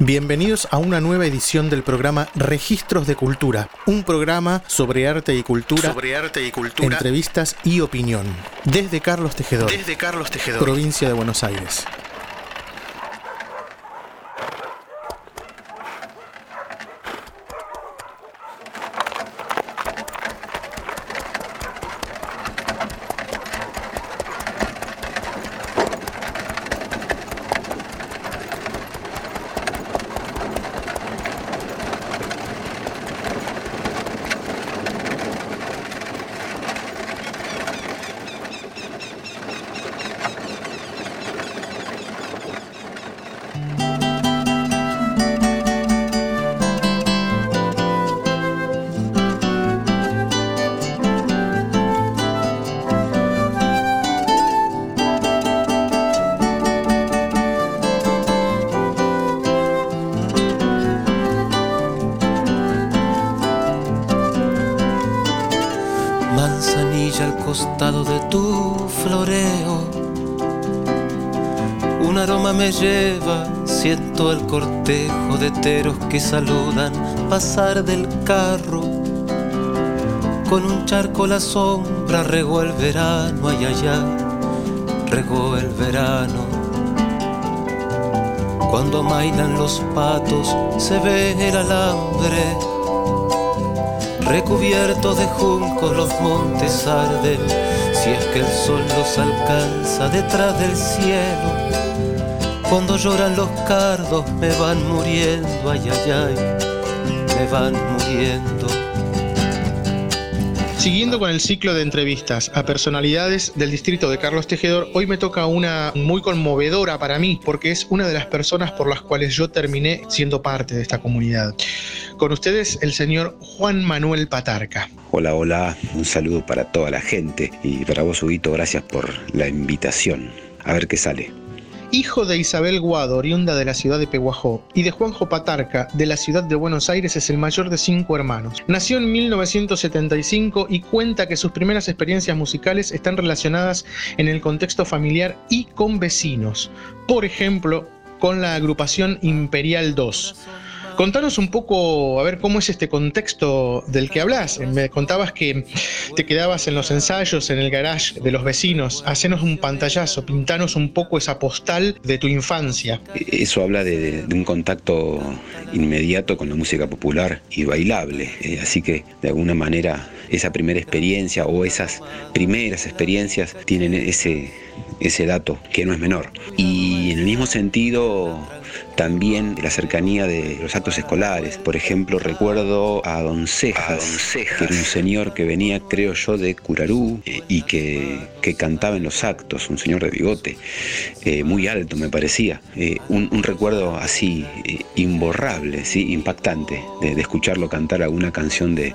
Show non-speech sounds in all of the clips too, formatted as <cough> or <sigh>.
Bienvenidos a una nueva edición del programa Registros de Cultura, un programa sobre arte y cultura, sobre arte y cultura, entrevistas y opinión. Desde Carlos Tejedor, desde Carlos Tejedor, provincia de Buenos Aires. Que saludan pasar del carro. Con un charco la sombra regó el verano, ay, ay, regó el verano. Cuando mailan los patos se ve el alambre. Recubiertos de juncos los montes arden, si es que el sol los alcanza detrás del cielo cuando lloran los cardos me van muriendo, ay, ay, ay, me van muriendo. Siguiendo con el ciclo de entrevistas a personalidades del distrito de Carlos Tejedor, hoy me toca una muy conmovedora para mí, porque es una de las personas por las cuales yo terminé siendo parte de esta comunidad. Con ustedes, el señor Juan Manuel Patarca. Hola, hola, un saludo para toda la gente y para vos, Huguito, gracias por la invitación. A ver qué sale hijo de Isabel Guado, oriunda de la ciudad de Peguajó, y de Juanjo Patarca, de la ciudad de Buenos Aires, es el mayor de cinco hermanos. Nació en 1975 y cuenta que sus primeras experiencias musicales están relacionadas en el contexto familiar y con vecinos. Por ejemplo, con la agrupación Imperial 2 Contanos un poco, a ver, cómo es este contexto del que hablas. Me contabas que te quedabas en los ensayos, en el garage de los vecinos. Hacenos un pantallazo, pintanos un poco esa postal de tu infancia. Eso habla de, un contacto inmediato con la música popular y bailable. Eh, así que, de alguna manera, esa primera experiencia o esas primeras experiencias tienen ese, ese dato que no es menor. Y en el mismo sentido, también la cercanía de los actos escolares. Por ejemplo, recuerdo a Don Cejas, que era un señor que venía, creo yo, de Curarú eh, y que, cantaba en los actos, un señor de bigote, eh, muy alto me parecía. Eh, un, recuerdo así imborrable, ¿sí? impactante, de, escucharlo cantar alguna canción de,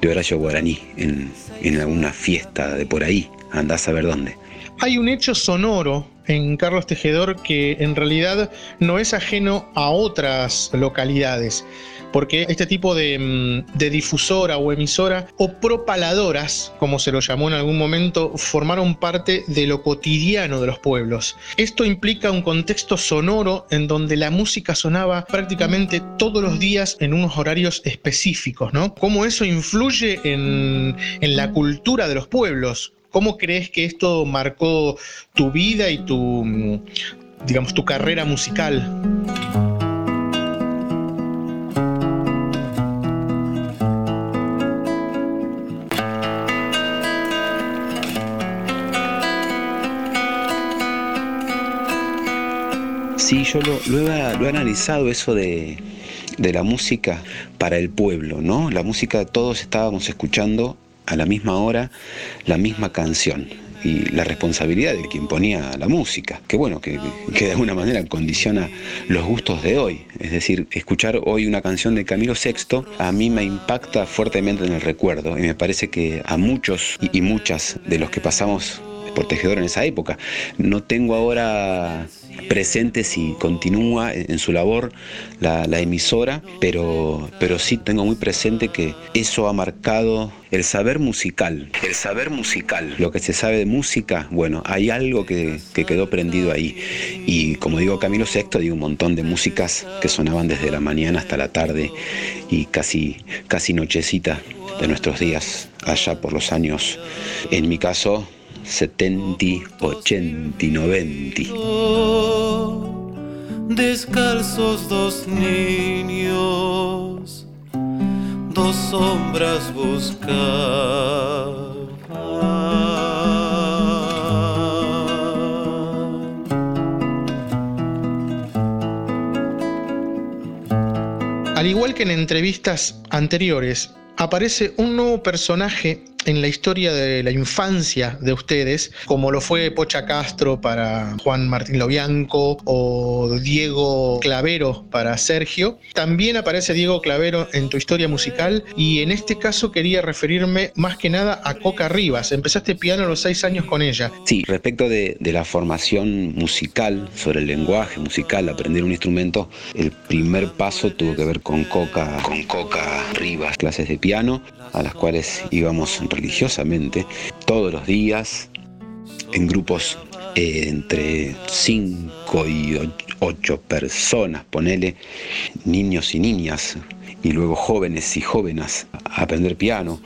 de Horacio Guaraní en, en alguna fiesta de por ahí, andás a ver dónde. Hay un hecho sonoro en Carlos Tejedor que en realidad no es ajeno a otras localidades, porque este tipo de, mm, difusora o emisora o propaladoras, como se lo llamó en algún momento, formaron parte de lo cotidiano de los pueblos. Esto implica un contexto sonoro en donde la música sonaba prácticamente todos los días en unos horarios específicos, ¿no? ¿Cómo eso influye en la cultura de los pueblos? ¿Cómo crees que esto marcó tu vida y tu, digamos, tu carrera musical? Sí, yo lo, he, analizado eso de, de la música para el pueblo, ¿no? La música todos estábamos escuchando a la misma hora la misma canción y la responsabilidad de quien ponía la música, que bueno, que, que, de alguna manera condiciona los gustos de hoy. Es decir, escuchar hoy una canción de Camilo VI a mí me impacta fuertemente en el recuerdo y me parece que a muchos y muchas de los que pasamos por Tejedor en esa época. No tengo ahora presente si continúa en su labor la, emisora, pero, pero sí tengo muy presente que eso ha marcado el saber musical. El saber musical. Lo que se sabe de música, bueno, hay algo que, quedó prendido ahí. Y como digo Camilo VI, digo un montón de músicas que sonaban desde la mañana hasta la tarde y casi, casi nochecita de nuestros días, allá por los años, en mi caso, 70, 80, 90. Descalzos dos niños, dos sombras buscar. Al igual que en entrevistas anteriores, aparece un nuevo personaje en la historia de la infancia de ustedes, como lo fue Pocha Castro para Juan Martín Lobianco o Diego Clavero para Sergio. También aparece Diego Clavero en tu historia musical y en este caso quería referirme más que nada a Coca Rivas. Empezaste piano a los seis años con ella. Sí, respecto de, la formación musical, sobre el lenguaje musical, aprender un instrumento, el primer paso tuvo que ver con Coca, con Coca Rivas, clases de piano a las cuales íbamos religiosamente todos los días en grupos eh, entre 5 y 8 personas, ponele, niños y niñas, y luego jóvenes y jóvenes a aprender piano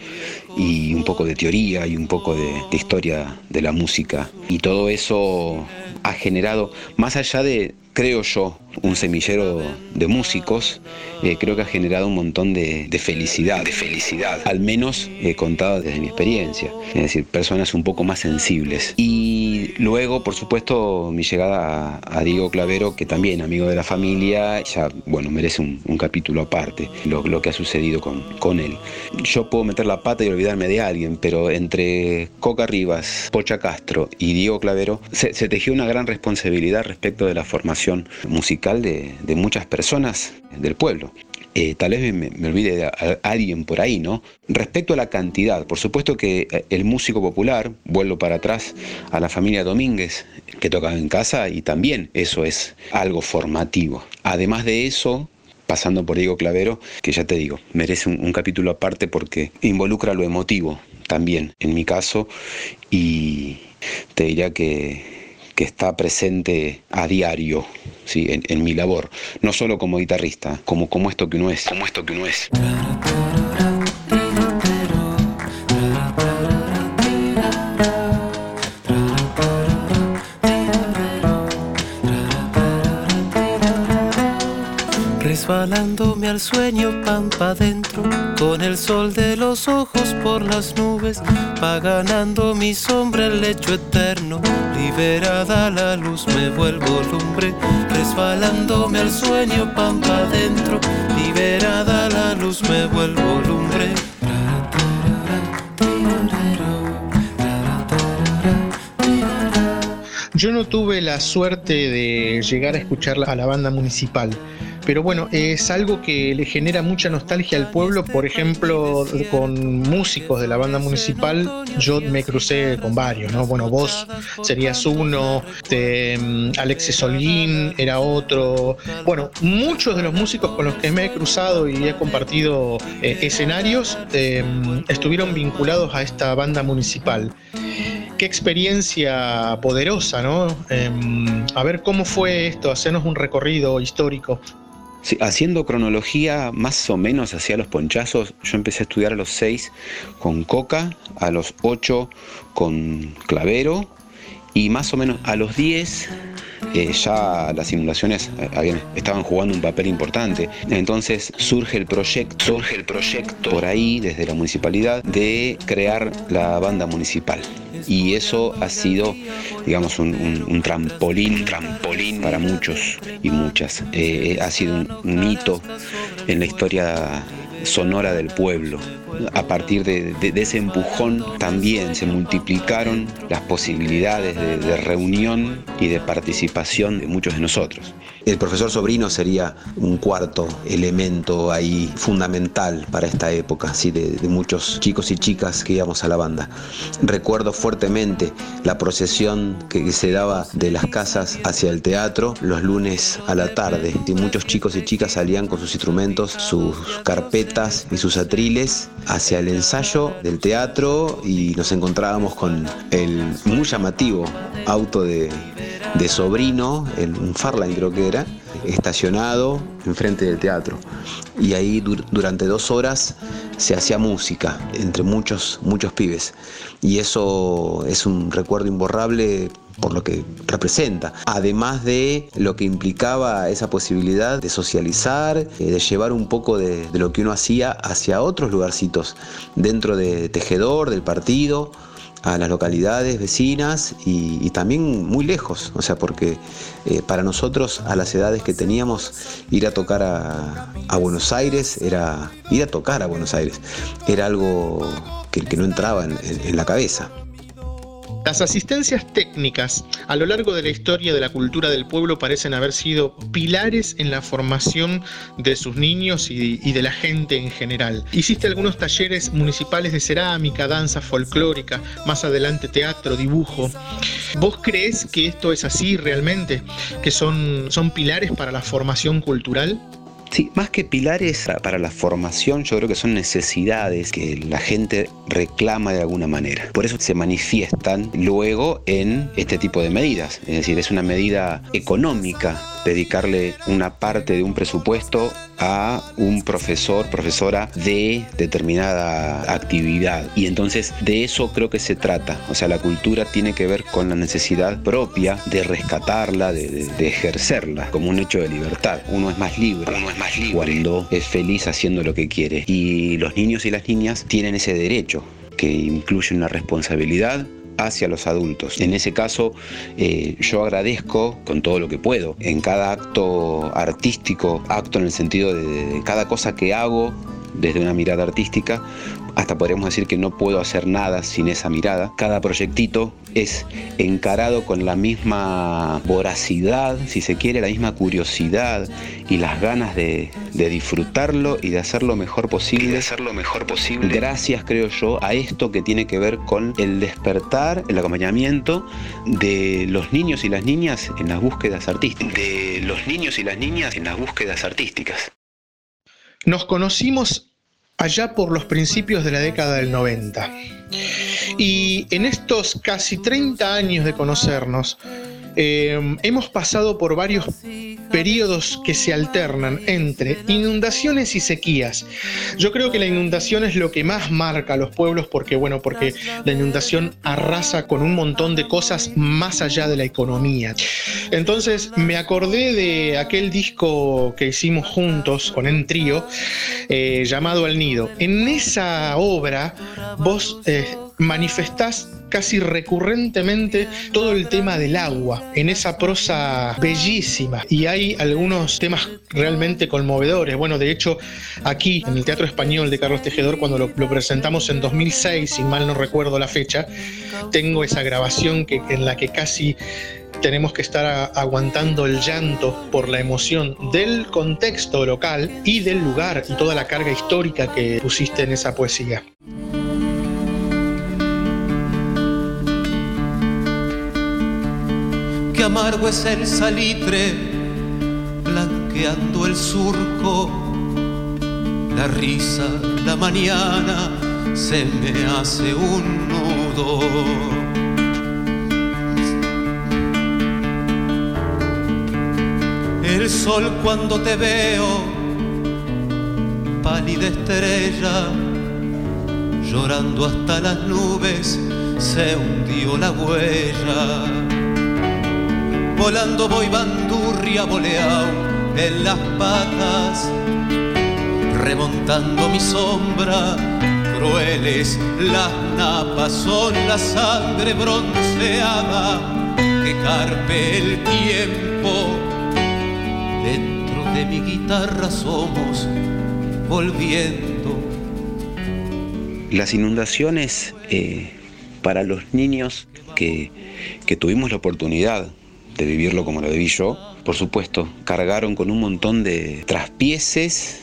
y un poco de teoría y un poco de, historia de la música. Y todo eso ha generado, más allá de, creo yo, un semillero de músicos, eh, creo que ha generado un montón de, felicidad, de felicidad, al menos he contado desde mi experiencia, es decir, personas un poco más sensibles. Y luego, por supuesto, mi llegada a, Diego Clavero, que también amigo de la familia, ya, bueno, merece un, capítulo aparte, lo, que ha sucedido con, él. Yo puedo meter la pata y olvidarme de alguien, pero entre Coca Rivas, Pocha Castro y Diego Clavero, se tejió una gran responsabilidad respecto de la formación musical de, muchas personas del pueblo. Eh, tal vez me, olvide de alguien por ahí, ¿no? Respecto a la cantidad, por supuesto que eh, el músico popular, vuelvo para atrás a la familia Domínguez, que tocaba en casa, y también eso es algo formativo. Además de eso, pasando por Diego Clavero, que ya te digo, merece un capítulo aparte porque involucra lo emotivo también, en mi caso, y te diría que que está presente a diario ¿sí? en, mi labor, no solo como guitarrista, como, como esto que uno es. Como esto que uno es. Resbalándome al sueño pampa adentro, con el sol de los ojos por las nubes, va ganando mi sombra el lecho eterno, liberada la luz me vuelvo lumbre, resbalándome al sueño pampa adentro, liberada la luz me vuelvo lumbre. Yo no tuve la suerte de llegar a escuchar a la banda municipal, pero bueno, es algo que le genera mucha nostalgia al pueblo. Por ejemplo, con músicos de la banda municipal, yo me crucé con varios, ¿no? Bueno, vos serías uno, este, mm, Alexis Solguín era otro. Bueno, muchos de los músicos con los que me he cruzado y he compartido eh, escenarios em, estuvieron vinculados a esta banda municipal qué experiencia poderosa, ¿no? Em, a ver cómo fue esto, hacernos un recorrido histórico haciendo cronología más o menos hacia los ponchazos, yo empecé a estudiar a los 6 con Coca, a los 8 con Clavero y más o menos a los 10 eh, ya las simulaciones eh, estaban jugando un papel importante. Entonces surge el proyecto, surge el proyecto por ahí desde la municipalidad de crear la banda municipal y eso ha sido, digamos, un, trampolín, trampolín para muchos y muchas. Eh, ha sido un, hito en la historia sonora del pueblo. A partir de, ese empujón también se multiplicaron las posibilidades de reunión y de participación de muchos de nosotros. El profesor Sobrino sería un cuarto elemento ahí fundamental para esta época, así de, muchos chicos y chicas que íbamos a la banda. Recuerdo fuertemente la procesión que se daba de las casas hacia el teatro los lunes a la tarde. Y muchos chicos y chicas salían con sus instrumentos, sus carpetas y sus atriles hacia el ensayo del teatro y nos encontrábamos con el muy llamativo auto de, sobrino, un Farline creo que era, estacionado enfrente del teatro. Y ahí durante dos horas se hacía música entre muchos, muchos pibes. Y eso es un recuerdo imborrable por lo que representa, además de lo que implicaba esa posibilidad de socializar, eh, de llevar un poco de, de lo que uno hacía hacia otros lugarcitos dentro de Tejedor, del partido, a las localidades vecinas y, también muy lejos, o sea, porque eh, para nosotros a las edades que teníamos ir a tocar a, Buenos Aires era ir a tocar a Buenos Aires, era algo que, que no entraba en la cabeza. Las asistencias técnicas a lo largo de la historia de la cultura del pueblo parecen haber sido pilares en la formación de sus niños y, de la gente en general. Hiciste algunos talleres municipales de cerámica, danza folclórica, más adelante teatro, dibujo. ¿Vos crees que esto es así realmente? ¿Que son, son pilares para la formación cultural? Sí, más que pilares para la formación, yo creo que son necesidades que la gente reclama de alguna manera. Por eso se manifiestan luego en este tipo de medidas. Es decir, es una medida económica dedicarle una parte de un presupuesto a un profesor, profesora de determinada actividad. Y entonces de eso creo que se trata. O sea, la cultura tiene que ver con la necesidad propia de rescatarla, de, ejercerla como un hecho de libertad. Uno es más libre, más libre cuando es feliz haciendo lo que quiere. Y los niños y las niñas tienen ese derecho que incluye una responsabilidad hacia los adultos. En ese caso, eh, yo agradezco con todo lo que puedo. En cada acto artístico, acto en el sentido de cada cosa que hago desde una mirada artística, hasta podríamos decir que no puedo hacer nada sin esa mirada. Cada proyectito es encarado con la misma voracidad, si se quiere, la misma curiosidad y las ganas de, disfrutarlo y de hacerlo mejor posible. de hacerlo mejor posible. Gracias, creo yo, a esto que tiene que ver con el despertar, el acompañamiento de los niños y las niñas en las búsquedas artísticas. De los niños y las niñas en las búsquedas artísticas. Nos conocimos allá por los principios de la década del 90. Y en estos casi 30 años de conocernos, eh, hemos pasado por varios periodos que se alternan entre inundaciones y sequías. Yo creo que la inundación es lo que más marca a los pueblos porque, bueno, porque la inundación arrasa con un montón de cosas más allá de la economía. Entonces me acordé de aquel disco que hicimos juntos con En Trío, eh, llamado El Nido. En esa obra vos eh, manifestás casi recurrentemente todo el tema del agua en esa prosa bellísima y hay algunos temas realmente conmovedores. Bueno, de hecho, aquí en el Teatro Español de Carlos Tejedor, cuando lo, presentamos en 2006, si mal no recuerdo la fecha, tengo esa grabación que, en la que casi tenemos que estar aguantando el llanto por la emoción del contexto local y del lugar y toda la carga histórica que pusiste en esa poesía. Amargo es el salitre, blanqueando el surco. La risa, la mañana, se me hace un nudo. El sol cuando te veo, pálida estrella, llorando hasta las nubes, se hundió la huella volando voy bandurria boleao en las patas, remontando mi sombra, crueles las napas son la sangre bronceada que carpe el tiempo. Dentro de mi guitarra somos volviendo. Las inundaciones eh, para los niños que, que tuvimos la oportunidad de vivirlo como lo viví yo, por supuesto, cargaron con un montón de traspieces,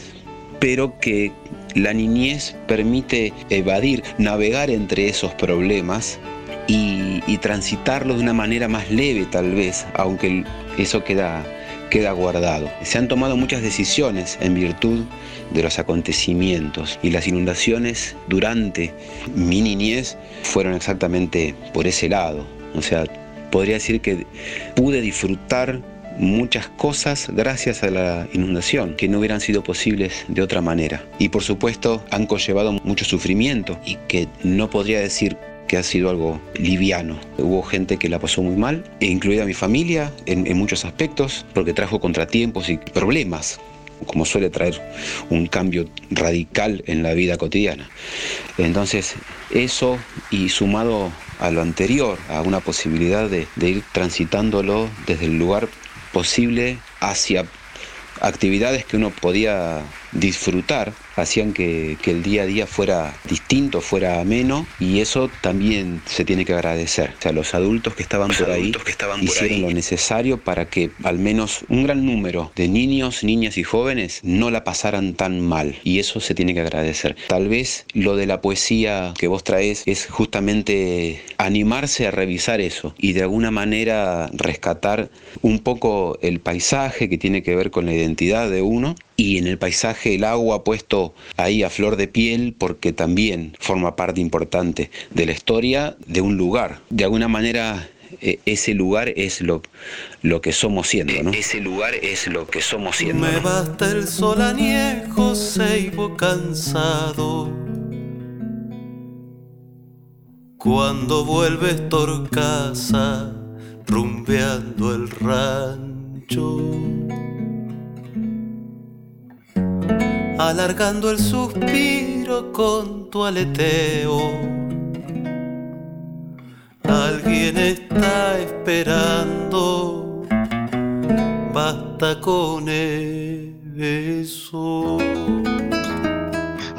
pero que la niñez permite evadir, navegar entre esos problemas y, transitarlos de una manera más leve tal vez, aunque eso queda, queda guardado. Se han tomado muchas decisiones en virtud de los acontecimientos y las inundaciones durante mi niñez fueron exactamente por ese lado. O sea, podría decir que pude disfrutar muchas cosas gracias a la inundación que no hubieran sido posibles de otra manera. Y por supuesto han conllevado mucho sufrimiento y que no podría decir que ha sido algo liviano. Hubo gente que la pasó muy mal, incluida mi familia en, en muchos aspectos, porque trajo contratiempos y problemas como suele traer un cambio radical en la vida cotidiana. Entonces, eso y sumado a lo anterior, a una posibilidad de, ir transitándolo desde el lugar posible hacia actividades que uno podía disfrutar hacían que, que, el día a día fuera distinto, fuera ameno y eso también se tiene que agradecer. O sea, los adultos que estaban Los por ahí que estaban por hicieron ahí. lo necesario para que al menos un gran número de niños, niñas y jóvenes no la pasaran tan mal y eso se tiene que agradecer. Tal vez lo de la poesía que vos traes es justamente animarse a revisar eso y de alguna manera rescatar un poco el paisaje que tiene que ver con la identidad de uno y en el paisaje el agua puesto ahí a flor de piel porque también forma parte importante de la historia de un lugar. De alguna manera eh, ese lugar es lo, lo que somos siendo, ¿no? Ese lugar es lo que somos siendo. Me basta el sol añejo, ceibo cansado. Cuando vuelves Torcasa, rumbeando el rancho. Alargando el suspiro con tu aleteo. Alguien está esperando, basta con eso.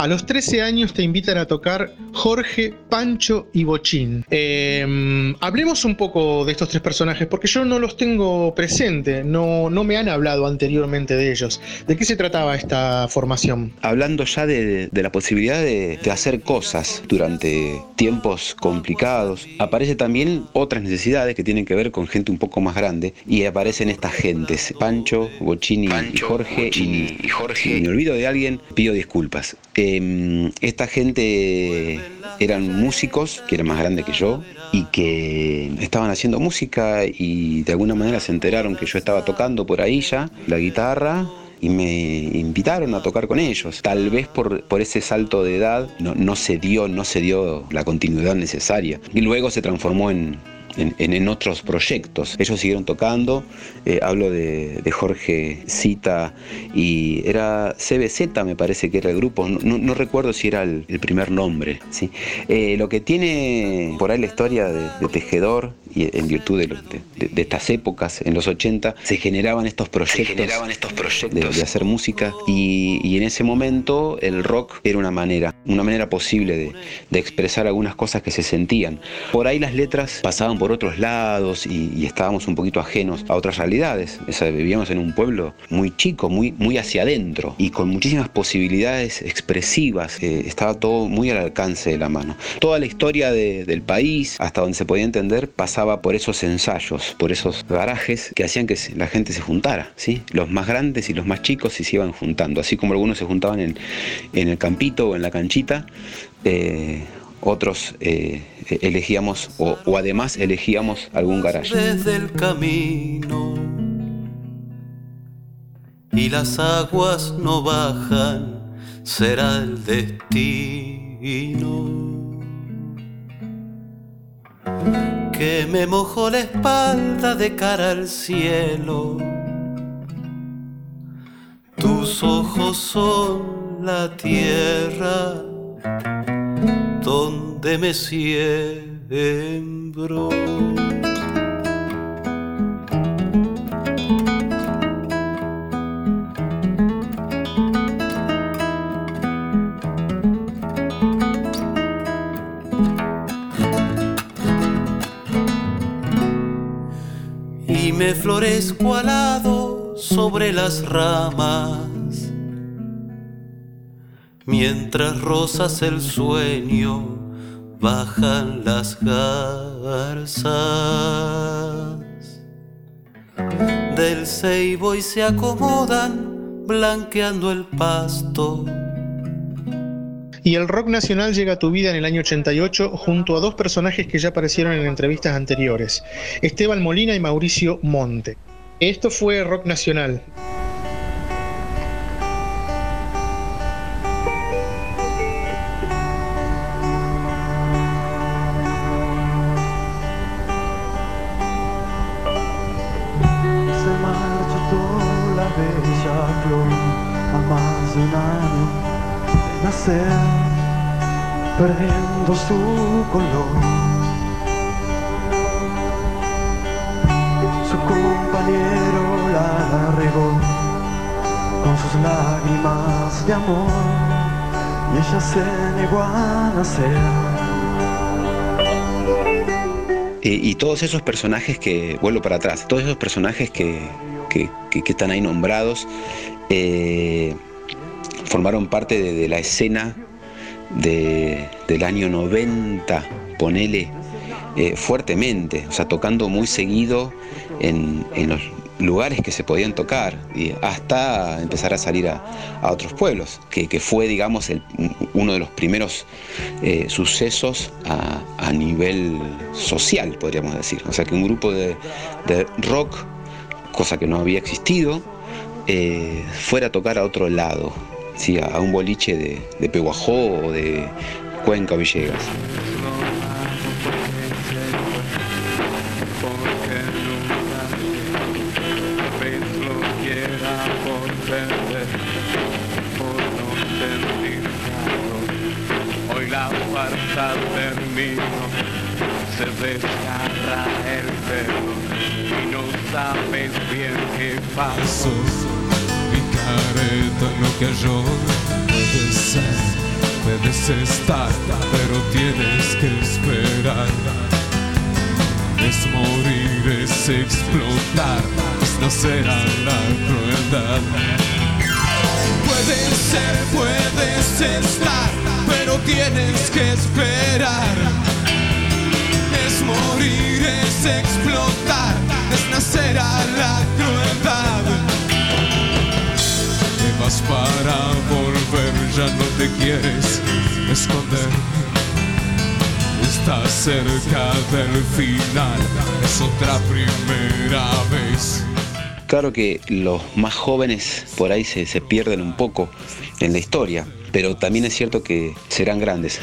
A los 13 años te invitan a tocar Jorge, Pancho y Bochín. Eh, hablemos un poco de estos tres personajes, porque yo no los tengo presente, no, no me han hablado anteriormente de ellos. ¿De qué se trataba esta formación? Hablando ya de, de la posibilidad de, de hacer cosas durante tiempos complicados, aparece también otras necesidades que tienen que ver con gente un poco más grande y aparecen estas gentes, Pancho, Bochini y Pancho, Jorge. Bochini y Jorge. Si me olvido de alguien, pido disculpas. Eh, esta gente eran músicos que eran más grandes que yo y que estaban haciendo música y de alguna manera se enteraron que yo estaba tocando por ahí ya la guitarra y me invitaron a tocar con ellos. Tal vez por, por ese salto de edad no, no se dio, no se dio la continuidad necesaria. Y luego se transformó en, en, otros proyectos. Ellos siguieron tocando, eh, hablo de, Jorge Cita y era CBZ me parece que era el grupo, no, recuerdo si era el, primer nombre. ¿sí? Eh, lo que tiene por ahí la historia de Tejedor y en virtud de, de, de, estas épocas, en los 80, se generaban estos proyectos, generaban estos proyectos. de, hacer música y, y, en ese momento el rock era una manera, una manera posible de, expresar algunas cosas que se sentían. Por ahí las letras pasaban por otros lados y, y estábamos un poquito ajenos a otras realidades. O sea, vivíamos en un pueblo muy chico, muy, muy hacia adentro y con muchísimas posibilidades expresivas. Eh, estaba todo muy al alcance de la mano. Toda la historia de, del país, hasta donde se podía entender, pasaba por esos ensayos, por esos garajes que hacían que la gente se juntara. ¿sí? Los más grandes y los más chicos se iban juntando, así como algunos se juntaban en, en el campito o en la canchita. Eh, otros eh, elegíamos o, o, además elegíamos algún garaje. Desde el camino y las aguas no bajan, será el destino. Que me mojó la espalda de cara al cielo. Tus ojos son la tierra donde me siembro. Me florezco alado sobre las ramas. Mientras rosas el sueño, bajan las garzas del ceibo y se acomodan blanqueando el pasto. Y el rock nacional llega a tu vida en el año 88 junto a dos personajes que ya aparecieron en entrevistas anteriores, Esteban Molina y Mauricio Monte. Esto fue rock nacional. Todos esos personajes que, vuelvo para atrás, todos esos personajes que, que, están ahí nombrados, eh, formaron parte de, la escena del año 90, ponele, eh, fuertemente, o sea, tocando muy seguido en, los lugares que se podían tocar, y hasta empezar a salir a, otros pueblos, que, fue, digamos, uno de los primeros eh, sucesos a, nivel social, podríamos decir. O sea, que un grupo de, rock, cosa que no había existido, eh, fuera a tocar a otro lado, sí, a un boliche de, de Peguajó o de Cuenca Villegas. Desgarra el pelo y no sabes bien qué pasó lo que yo puedes ser, puedes estar, pero tienes que esperar. Es morir, es explotar, es nacer a la crueldad. Puedes ser, puedes estar, pero tienes que esperar. Es morir, es explotar, es nacer a la crueldad para volver, ya no te quieres esconder. Estás cerca del final, es otra primera vez. Claro que los más jóvenes por ahí se, se pierden un poco en la historia pero también es cierto que serán grandes.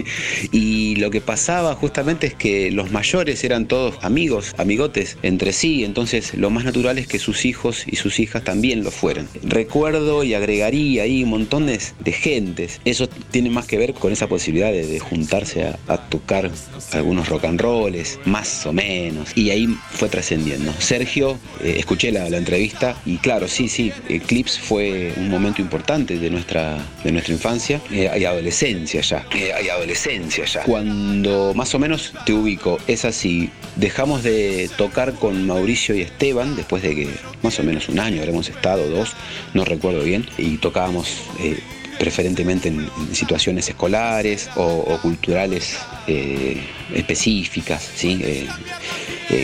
<laughs> y lo que pasaba justamente es que los mayores eran todos amigos, amigotes entre sí, entonces lo más natural es que sus hijos y sus hijas también lo fueran. Recuerdo y agregaría ahí montones de gentes. Eso tiene más que ver con esa posibilidad de, juntarse a, tocar algunos rock and rolls, más o menos. Y ahí fue trascendiendo. Sergio, eh, escuché la, entrevista y claro, sí, sí, Eclipse fue un momento importante de nuestra, de nuestra infancia eh, y adolescencia ya. Eh, adolescencia ya. Cuando más o menos te ubico, es así, dejamos de tocar con Mauricio y Esteban, después de que más o menos un año habremos estado, dos, no recuerdo bien, y tocábamos... Eh, preferentemente en, situaciones escolares o, culturales específicas, ¿sí?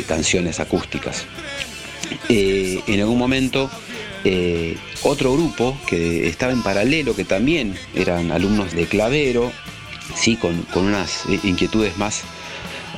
canciones acústicas. en algún momento eh, otro grupo que estaba en paralelo, que también eran alumnos de Clavero, sí, con, con unas inquietudes más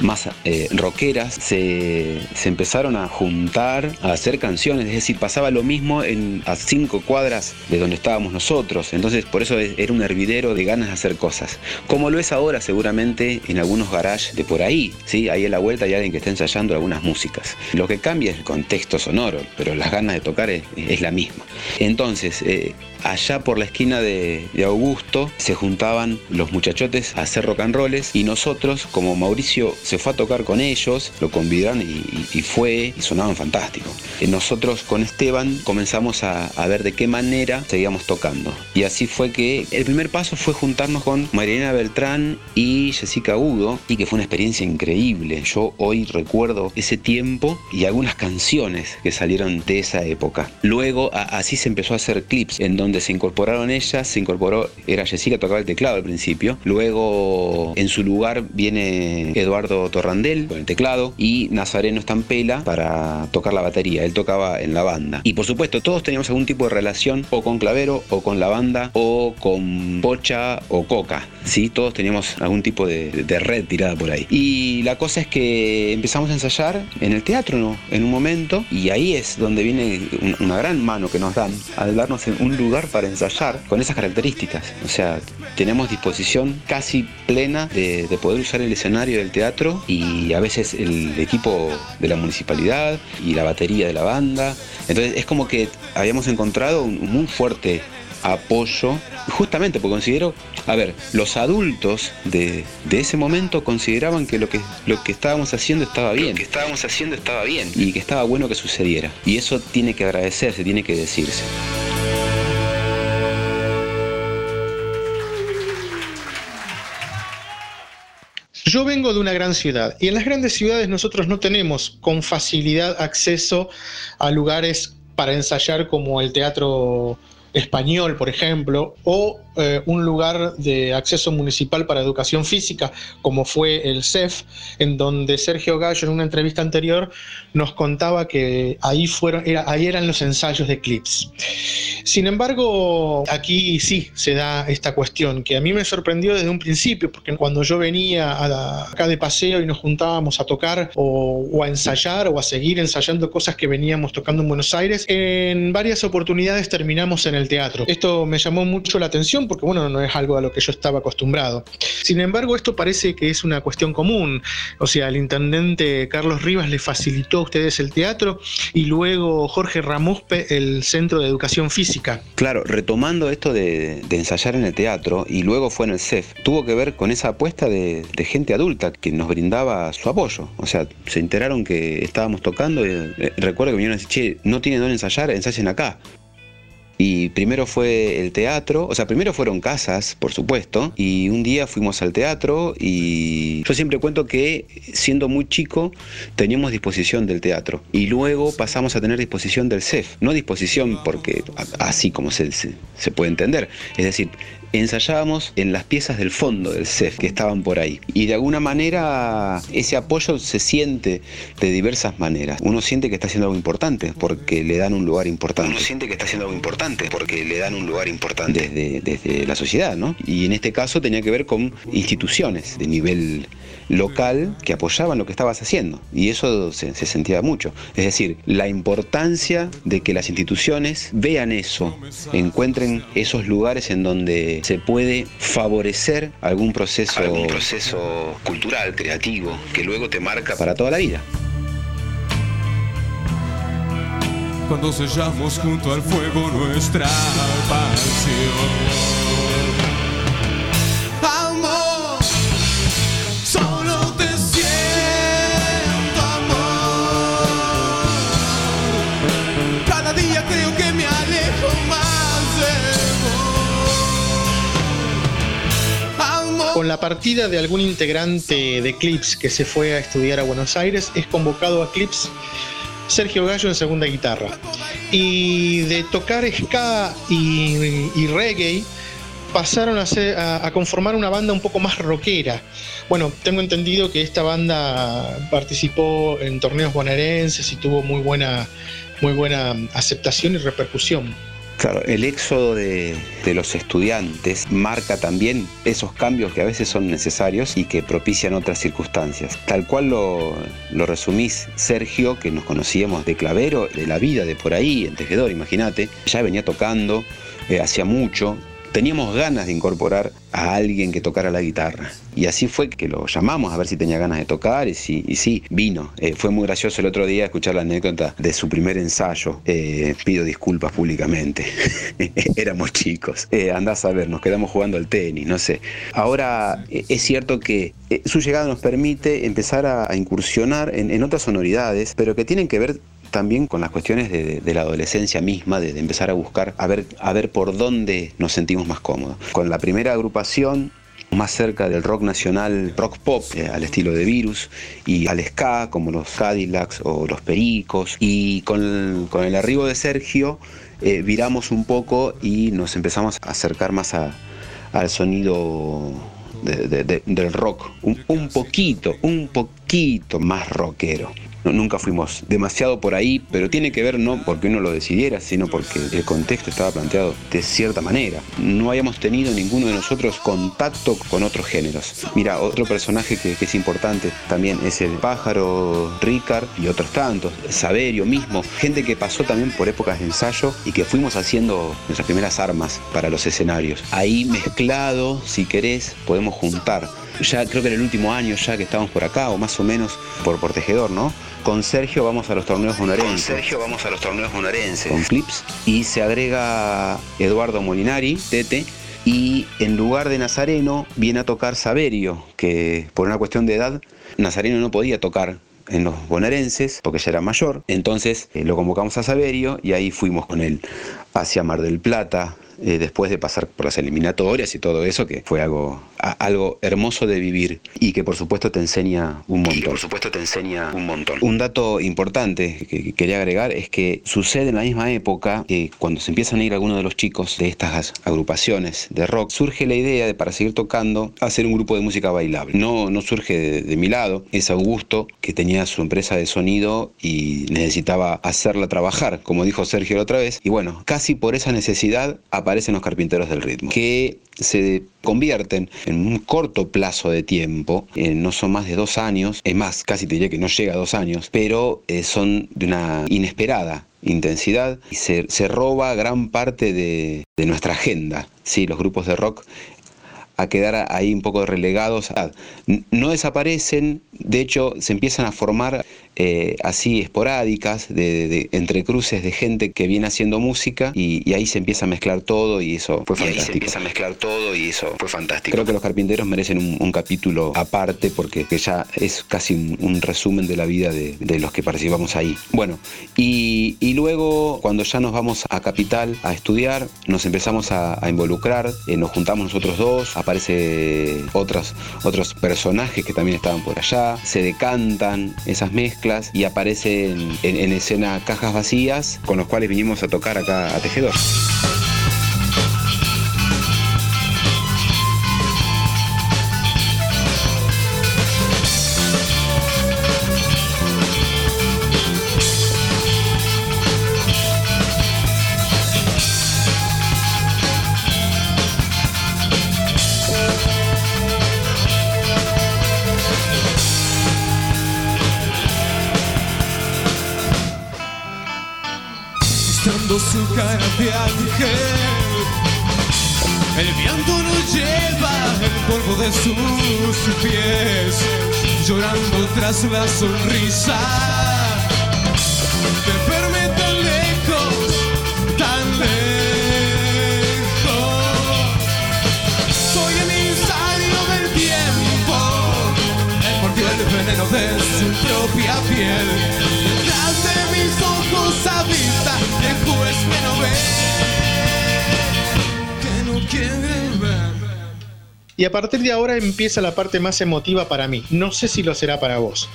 más eh, rockeras se, empezaron a juntar, a hacer canciones, es decir, pasaba lo mismo en, a cinco cuadras de donde estábamos nosotros, entonces por eso era un hervidero de ganas de hacer cosas, como lo es ahora seguramente en algunos garages de por ahí, ¿sí? ahí a la vuelta hay alguien que está ensayando algunas músicas. Lo que cambia es el contexto sonoro, pero las ganas de tocar es, la misma. Entonces, eh, allá por la esquina de, Augusto se juntaban los muchachotes a hacer rock and rolls y nosotros, como Mauricio se fue a tocar con ellos, lo convidaron y, fue y sonaban fantástico. Nosotros con Esteban comenzamos a, ver de qué manera seguíamos tocando. Y así fue que el primer paso fue juntarnos con Mariana Beltrán y Jessica Udo y que fue una experiencia increíble. Yo hoy recuerdo ese tiempo y algunas canciones que salieron de esa época. Luego así se empezó a hacer clips en donde se incorporaron ellas, se incorporó, era Jessica tocaba el teclado al principio, luego en su lugar viene Eduardo Torrandel con el teclado y Nazareno Estampela para tocar la batería, él tocaba en la banda. Y por supuesto todos teníamos algún tipo de relación o con Clavero o con la banda o con Pocha o Coca, ¿sí? Todos teníamos algún tipo de, de red tirada por ahí. Y la cosa es que empezamos a ensayar en el teatro ¿no? en un momento y ahí es donde viene una gran mano que nos dan al darnos un lugar para ensayar con esas características. O sea, tenemos disposición casi plena de, poder usar el escenario del teatro y a veces el equipo de la municipalidad y la batería de la banda. Entonces es como que habíamos encontrado un muy fuerte apoyo, justamente porque considero, a ver, los adultos de, ese momento consideraban que lo, que lo que estábamos haciendo estaba bien. que estábamos haciendo estaba bien. Y que estaba bueno que sucediera. Y eso tiene que agradecerse, tiene que decirse. Yo vengo de una gran ciudad y en las grandes ciudades nosotros no tenemos con facilidad acceso a lugares para ensayar como el teatro español, por ejemplo, o eh, un lugar de acceso municipal para educación física, como fue el CEF, en donde Sergio Gallo en una entrevista anterior nos contaba que ahí, fueron, ahí eran los ensayos de clips. Sin embargo, aquí sí se da esta cuestión, que a mí me sorprendió desde un principio, porque cuando yo venía acá de paseo y nos juntábamos a tocar o, o a ensayar o a seguir ensayando cosas que veníamos tocando en Buenos Aires, en varias oportunidades terminamos en el teatro. Esto me llamó mucho la atención porque bueno, no es algo a lo que yo estaba acostumbrado. Sin embargo, esto parece que es una cuestión común. O sea, el intendente Carlos Rivas le facilitó a ustedes el teatro y luego Jorge Ramuspe el Centro de Educación Física. Claro, retomando esto de, ensayar en el teatro y luego fue en el CEF, tuvo que ver con esa apuesta de, gente adulta que nos brindaba su apoyo. O sea, se enteraron que estábamos tocando y eh, recuerdo que vinieron a decir, che, no tienen dónde ensayar, ensayen acá. Y primero fue el teatro, o sea, primero fueron casas, por supuesto, y un día fuimos al teatro y yo siempre cuento que siendo muy chico teníamos disposición del teatro. Y luego pasamos a tener disposición del CEF, no disposición porque así como se, se puede entender, es decir, ensayábamos en las piezas del fondo del CEF que estaban por ahí. Y de alguna manera ese apoyo se siente de diversas maneras. Uno siente que está haciendo algo importante porque le dan un lugar importante. Uno siente que está haciendo algo importante porque le dan un lugar importante. Desde, desde la sociedad, ¿no? Y en este caso tenía que ver con instituciones de nivel local que apoyaban lo que estabas haciendo. Y eso se, sentía mucho. Es decir, la importancia de que las instituciones vean eso, encuentren esos lugares en donde se puede favorecer algún proceso, algún proceso cultural, creativo, que luego te marca para toda la vida. Cuando sellamos junto al fuego nuestra pasión. La partida de algún integrante de Clips que se fue a estudiar a Buenos Aires, es convocado a Clips Sergio Gallo en segunda guitarra. Y de tocar ska y, reggae, pasaron a, a, conformar una banda un poco más rockera. Bueno, tengo entendido que esta banda participó en torneos bonaerenses y tuvo muy buena, muy buena aceptación y repercusión. Claro, el éxodo de, los estudiantes marca también esos cambios que a veces son necesarios y que propician otras circunstancias. Tal cual lo, resumís, Sergio, que nos conocíamos de Clavero, de la vida de por ahí, en Tejedor, imagínate, ya venía tocando, eh, hacía mucho, teníamos ganas de incorporar a alguien que tocara la guitarra. Y así fue que lo llamamos a ver si tenía ganas de tocar y sí, y sí vino. Eh, fue muy gracioso el otro día escuchar la anécdota de su primer ensayo. Eh, pido disculpas públicamente. <laughs> Éramos chicos. Eh, andás a ver, nos quedamos jugando al tenis, no sé. Ahora es cierto que su llegada nos permite empezar a, incursionar en otras sonoridades, pero que tienen que ver también con las cuestiones de, la adolescencia misma, de, empezar a buscar, a ver, a ver por dónde nos sentimos más cómodos. Con la primera agrupación más cerca del rock nacional, rock pop, eh, al estilo de Virus, y al ska, como los Cadillacs o los Pericos. Y con el, arribo de Sergio, eh, viramos un poco y nos empezamos a acercar más al sonido del rock, un poquito, un poquito más rockero nunca fuimos demasiado por ahí, pero tiene que ver no porque uno lo decidiera, sino porque el contexto estaba planteado de cierta manera. No habíamos tenido ninguno de nosotros contacto con otros géneros. Mira, otro personaje que, es importante también es el pájaro Ricard y otros tantos, Saberio mismo, gente que pasó también por épocas de ensayo y que fuimos haciendo nuestras primeras armas para los escenarios. Ahí mezclado, si querés, podemos juntar ya creo que en el último año ya que estamos por acá, o más o menos por, por Tejedor, ¿no? Con Sergio vamos a los torneos bonaerenses. Con Sergio vamos a los torneos bonaerenses. Con clips. Y se agrega Eduardo Molinari, Tete. Y en lugar de Nazareno viene a tocar Saberio, que por una cuestión de edad, Nazareno no podía tocar en los bonaerenses, porque ya era mayor. Entonces eh, lo convocamos a Saberio y ahí fuimos con él hacia Mar del Plata, eh, después de pasar por las eliminatorias y todo eso, que fue algo, algo hermoso de vivir y que por supuesto te enseña un montón. por supuesto te enseña un montón. Un dato importante que quería agregar es que sucede en la misma época que cuando se empiezan a ir algunos de los chicos de estas agrupaciones de rock, surge la idea de para seguir tocando hacer un grupo de música bailable. No, no surge de, de mi lado, es Augusto que tenía su empresa de sonido y necesitaba hacerla trabajar, como dijo Sergio la otra vez, y bueno, casi por esa necesidad aparecen los carpinteros del ritmo, que se convierten en un corto plazo de tiempo, eh, no son más de dos años, es más, casi te diría que no llega a dos años, pero eh, son de una inesperada intensidad y se, roba gran parte de, nuestra agenda. Sí, los grupos de rock a quedar ahí un poco relegados. No desaparecen, de hecho se empiezan a formar eh, así esporádicas, de, entre cruces de gente que viene haciendo música y, ahí se empieza a mezclar todo y eso fue fantástico. Ahí se empieza a mezclar todo y eso fue fantástico. Creo que los carpinteros merecen un, capítulo aparte porque ya es casi un, resumen de la vida de, los que participamos ahí. Bueno, y, luego cuando ya nos vamos a Capital a estudiar, nos empezamos a, involucrar, eh, nos juntamos nosotros dos, aparece otros, otros personajes que también estaban por allá, se decantan esas mezclas y aparecen en, escena cajas vacías con los cuales vinimos a tocar acá a Tejedor. De ángel. El viento nos lleva el polvo de sus pies, llorando tras la sonrisa. De verme tan lejos, tan lejos. Soy el del tiempo, porque el veneno de su propia piel. Detrás de mis ojos habita y a partir de ahora empieza la parte más emotiva para mí. No sé si lo será para vos.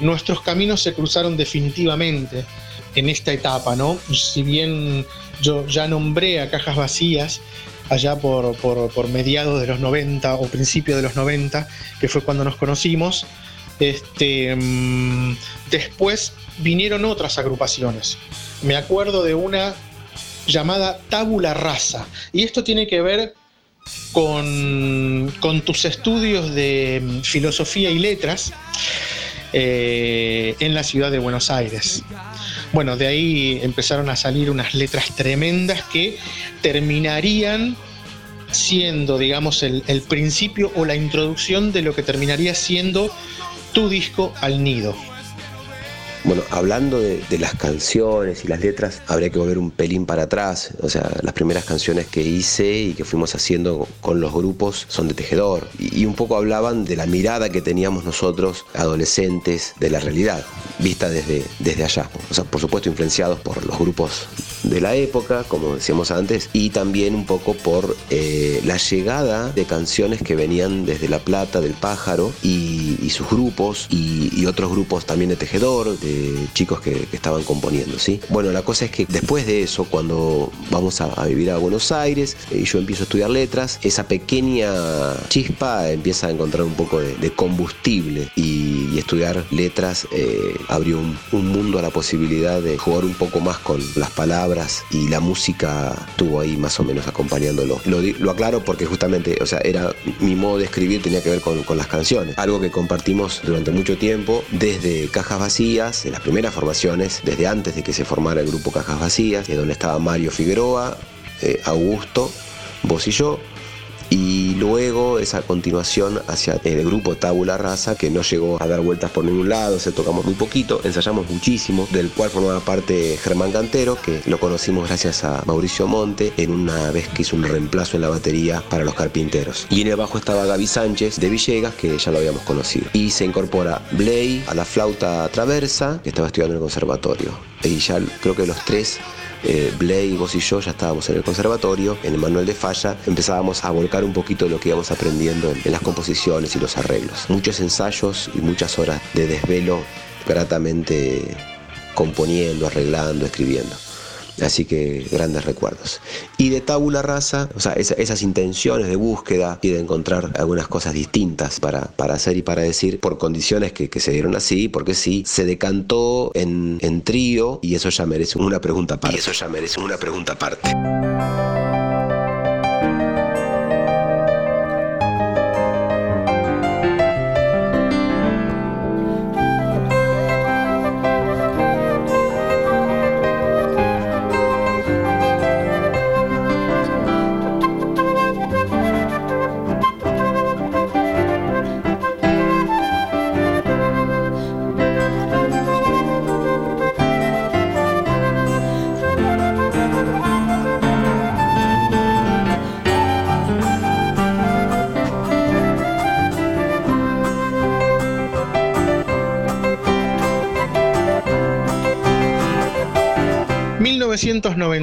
Nuestros caminos se cruzaron definitivamente en esta etapa, ¿no? Si bien yo ya nombré a Cajas Vacías allá por, por, mediados de los 90 o principios de los 90, que fue cuando nos conocimos, este, mm, después vinieron otras agrupaciones. Me acuerdo de una llamada Tabula Rasa. Y esto tiene que ver con, tus estudios de mm, filosofía y letras eh, en la ciudad de Buenos Aires. Bueno, de ahí empezaron a salir unas letras tremendas que terminarían siendo, digamos, el principio o la introducción de lo que terminaría siendo tu disco al nido. Bueno, hablando de, las canciones y las letras, habría que volver un pelín para atrás. O sea, las primeras canciones que hice y que fuimos haciendo con los grupos son de tejedor. Y, un poco hablaban de la mirada que teníamos nosotros, adolescentes, de la realidad, vista desde, desde allá. O sea, por supuesto, influenciados por los grupos de la época, como decíamos antes, y también un poco por eh, la llegada de canciones que venían desde La Plata, del Pájaro, y, sus grupos, y, otros grupos también de tejedor, chicos que, estaban componiendo, ¿sí? Bueno, la cosa es que después de eso, cuando vamos a, vivir a Buenos Aires, y yo empiezo a estudiar letras, esa pequeña chispa empieza a encontrar un poco de, combustible, y, estudiar letras eh, abrió un, un mundo a la posibilidad de jugar un poco más con las palabras y la música estuvo ahí más o menos acompañándolo. Lo, lo, aclaro porque justamente, o sea, era mi modo de escribir tenía que ver con, con, las canciones. Algo que compartimos durante mucho tiempo, desde Cajas Vacías, en las primeras formaciones, desde antes de que se formara el grupo Cajas Vacías, donde estaba Mario Figueroa, eh, Augusto, vos y yo, y luego esa continuación hacia el grupo Tabula Rasa que no llegó a dar vueltas por ningún lado, se tocamos muy poquito, ensayamos muchísimo, del cual formaba parte Germán Cantero, que lo conocimos gracias a Mauricio Monte en una vez que hizo un reemplazo en la batería para los carpinteros. Y en el bajo estaba Gaby Sánchez de Villegas, que ya lo habíamos conocido. Y se incorpora Blay a la flauta traversa, que estaba estudiando en el conservatorio. Y ya creo que los tres eh, Blay, vos y yo ya estábamos en el conservatorio, en el manual de falla, empezábamos a volcar un poquito lo que íbamos aprendiendo en, las composiciones y los arreglos. Muchos ensayos y muchas horas de desvelo gratamente componiendo, arreglando, escribiendo. Así que grandes recuerdos. Y de tabula rasa, o sea, esa, esas intenciones de búsqueda y de encontrar algunas cosas distintas para, para hacer y para decir, por condiciones que, que se dieron así, porque sí, se decantó en, en trío y eso ya merece una pregunta aparte. Y eso ya merece una pregunta aparte.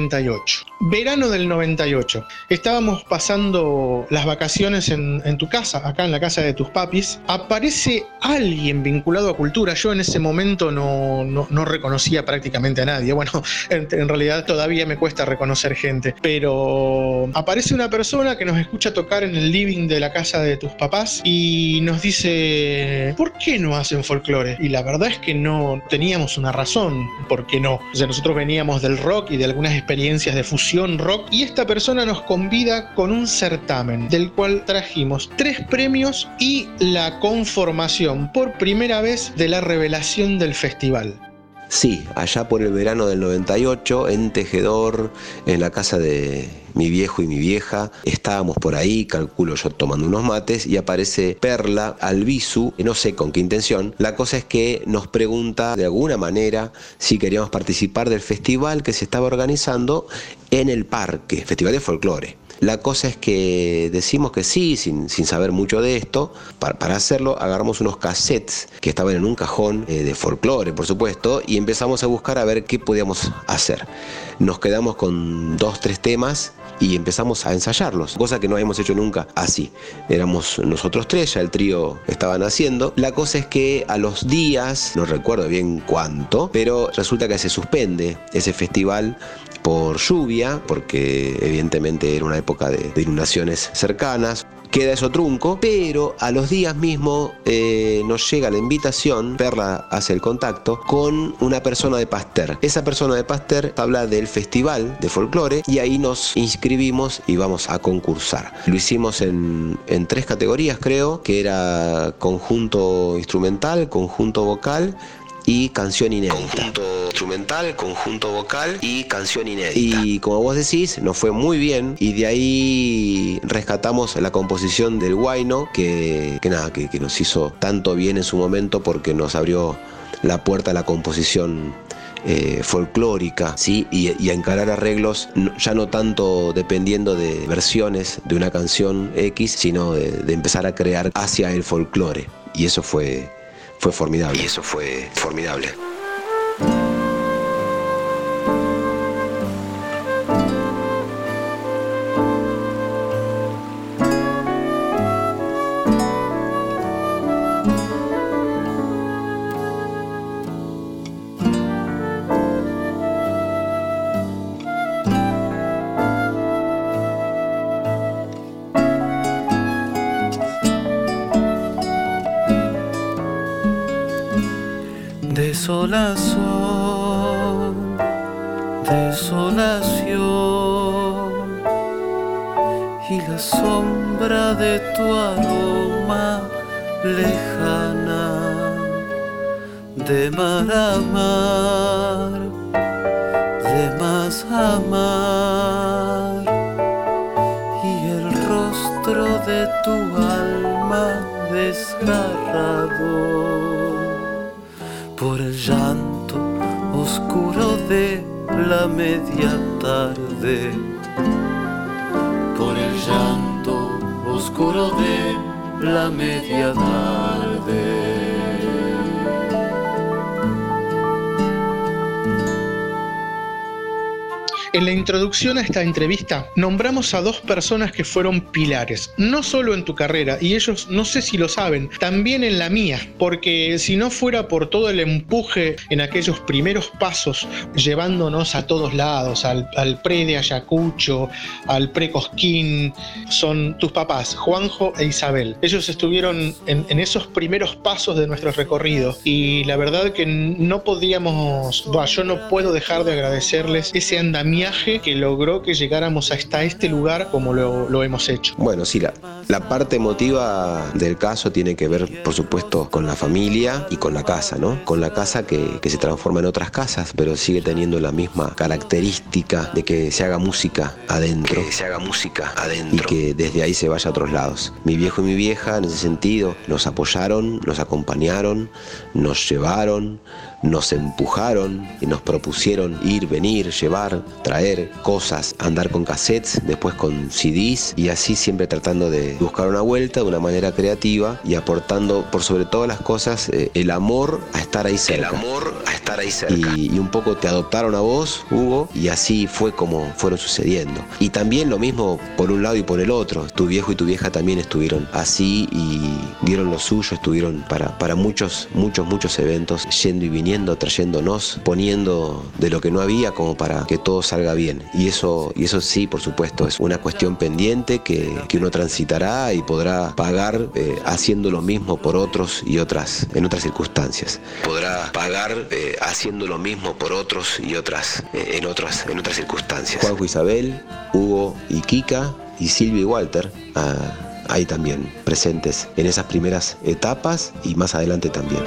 38. Verano del 98. Estábamos pasando las vacaciones en, tu casa, acá en la casa de tus papis. Aparece alguien vinculado a cultura. Yo en ese momento no reconocía prácticamente a nadie. Bueno, <laughs> en, en, realidad todavía me cuesta reconocer gente. Pero aparece una persona que nos escucha tocar en el living de la casa de tus papás y nos dice, ¿por qué no hacen folclore? Y la verdad es que no teníamos una razón por qué no. O sea, nosotros veníamos del rock y de algunas experiencias de fusión rock y esta persona nos convida con un certamen del cual trajimos tres premios y la conformación por primera vez de la revelación del festival. Sí, allá por el verano del 98, en Tejedor, en la casa de mi viejo y mi vieja, estábamos por ahí, calculo yo tomando unos mates, y aparece Perla Albizu, no sé con qué intención. La cosa es que nos pregunta de alguna manera si queríamos participar del festival que se estaba organizando en el parque, Festival de Folclore. La cosa es que decimos que sí, sin, sin saber mucho de esto. Para, para, hacerlo, agarramos unos cassettes que estaban en un cajón eh, de folclore, por supuesto, y empezamos a buscar a ver qué podíamos hacer. Nos quedamos con dos, tres temas y empezamos a ensayarlos, cosa que no habíamos hecho nunca así. Éramos nosotros tres, ya el trío estaban haciendo. La cosa es que a los días, no recuerdo bien cuánto, pero resulta que se suspende ese festival por lluvia, porque evidentemente era una época de, inundaciones cercanas queda eso trunco, pero a los días mismo eh, nos llega la invitación, Perla hace el contacto, con una persona de Pasteur. Esa persona de Pasteur habla del festival de folclore y ahí nos inscribimos y vamos a concursar. Lo hicimos en tres categorías creo, que era conjunto instrumental, conjunto vocal, y canción inédita. Conjunto instrumental, conjunto vocal y canción inédita. Y como vos decís, nos fue muy bien y de ahí rescatamos la composición del Guayno, que, que nada, que, que nos hizo tanto bien en su momento porque nos abrió la puerta a la composición eh, folclórica ¿sí? y, y a encarar arreglos ya no tanto dependiendo de versiones de una canción X, sino de, de empezar a crear hacia el folclore. Y eso fue, fue formidable. Y eso fue formidable. Oscuro de la media tarde. En la introducción a esta entrevista nombramos a dos personas que fueron pilares, no solo en tu carrera, y ellos no sé si lo saben, también en la mía, porque si no fuera por todo el empuje en aquellos primeros pasos, llevándonos a todos lados, al, al pre de Ayacucho, al pre Cosquín, son tus papás, Juanjo e Isabel. Ellos estuvieron en, esos primeros pasos de nuestro recorrido, y la verdad que no podíamos, yo no puedo dejar de agradecerles ese andamiaje que logró que llegáramos hasta este lugar como lo, lo hemos hecho. Bueno, sí, la, la parte emotiva del caso tiene que ver, por supuesto, con la familia y con la casa, ¿no? Con la casa que, que se transforma en otras casas, pero sigue teniendo la misma característica de que se haga música adentro. Que se haga música y adentro. que desde ahí se vaya a otros lados. Mi viejo y mi vieja en ese sentido nos apoyaron, nos acompañaron, nos llevaron, nos empujaron y nos propusieron ir, venir, llevar, traer cosas, andar con cassettes, después con CDs y así siempre tratando de buscar una vuelta de una manera creativa y aportando por sobre todas las cosas eh, el amor a estar ahí El cerca. amor a estar ahí cerca. Y, y un poco te adoptaron a vos, Hugo, y así fue como fueron sucediendo. Y también lo mismo por un lado y por el otro. Tu viejo y tu vieja también estuvieron así y dieron lo suyo, estuvieron para, para muchos, muchos, muchos eventos, yendo y viniendo, trayéndonos, poniendo de lo que no había como para que todo salga bien. Y eso, y eso sí, por supuesto, es una cuestión pendiente que, que uno transitará y podrá pagar eh, haciendo lo mismo por otros y otras, en otras circunstancias. Podrá pagar eh, haciendo lo mismo por otros y otras eh, en otras en otras circunstancias. Juanjo Isabel, Hugo y Kika y Silvia y Walter, ah, ahí también presentes en esas primeras etapas y más adelante también.